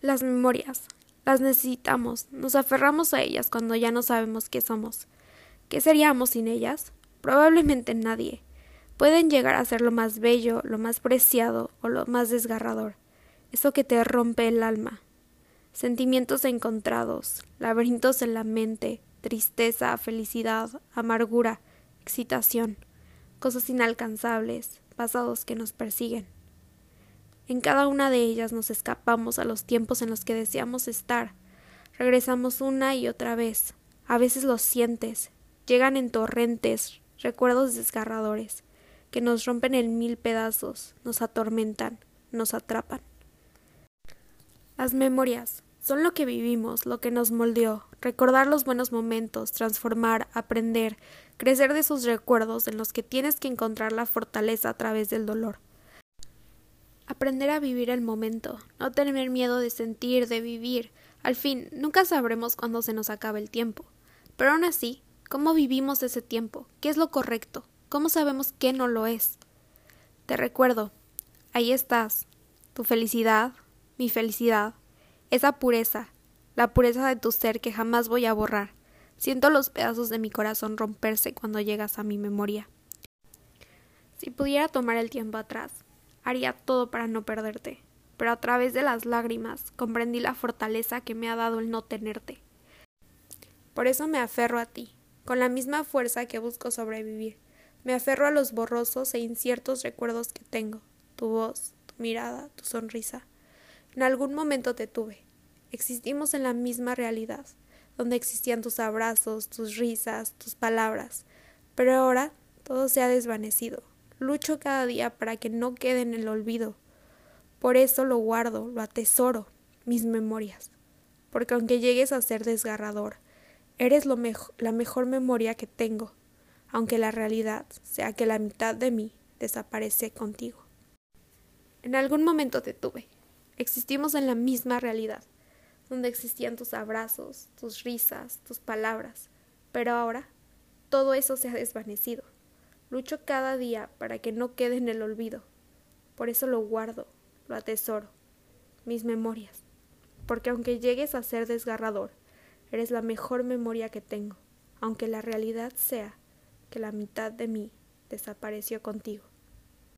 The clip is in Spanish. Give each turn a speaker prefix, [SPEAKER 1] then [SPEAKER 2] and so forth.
[SPEAKER 1] Las memorias. Las necesitamos, nos aferramos a ellas cuando ya no sabemos qué somos. ¿Qué seríamos sin ellas? Probablemente nadie. Pueden llegar a ser lo más bello, lo más preciado o lo más desgarrador. Eso que te rompe el alma. Sentimientos encontrados, laberintos en la mente, tristeza, felicidad, amargura, excitación, cosas inalcanzables, pasados que nos persiguen. En cada una de ellas nos escapamos a los tiempos en los que deseamos estar. Regresamos una y otra vez. A veces los sientes. Llegan en torrentes, recuerdos desgarradores, que nos rompen en mil pedazos, nos atormentan, nos atrapan. Las memorias son lo que vivimos, lo que nos moldeó, recordar los buenos momentos, transformar, aprender, crecer de esos recuerdos en los que tienes que encontrar la fortaleza a través del dolor. Aprender a vivir el momento, no tener miedo de sentir, de vivir. Al fin, nunca sabremos cuándo se nos acaba el tiempo. Pero aún así, ¿cómo vivimos ese tiempo? ¿Qué es lo correcto? ¿Cómo sabemos qué no lo es? Te recuerdo, ahí estás, tu felicidad, mi felicidad, esa pureza, la pureza de tu ser que jamás voy a borrar. Siento los pedazos de mi corazón romperse cuando llegas a mi memoria. Si pudiera tomar el tiempo atrás, haría todo para no perderte, pero a través de las lágrimas comprendí la fortaleza que me ha dado el no tenerte. Por eso me aferro a ti, con la misma fuerza que busco sobrevivir. Me aferro a los borrosos e inciertos recuerdos que tengo, tu voz, tu mirada, tu sonrisa. En algún momento te tuve. Existimos en la misma realidad, donde existían tus abrazos, tus risas, tus palabras. Pero ahora todo se ha desvanecido. Lucho cada día para que no quede en el olvido. Por eso lo guardo, lo atesoro, mis memorias. Porque aunque llegues a ser desgarrador, eres lo la mejor memoria que tengo, aunque la realidad sea que la mitad de mí desaparece contigo. En algún momento te tuve. Existimos en la misma realidad, donde existían tus abrazos, tus risas, tus palabras, pero ahora todo eso se ha desvanecido. Lucho cada día para que no quede en el olvido. Por eso lo guardo, lo atesoro, mis memorias. Porque aunque llegues a ser desgarrador, eres la mejor memoria que tengo, aunque la realidad sea que la mitad de mí desapareció contigo.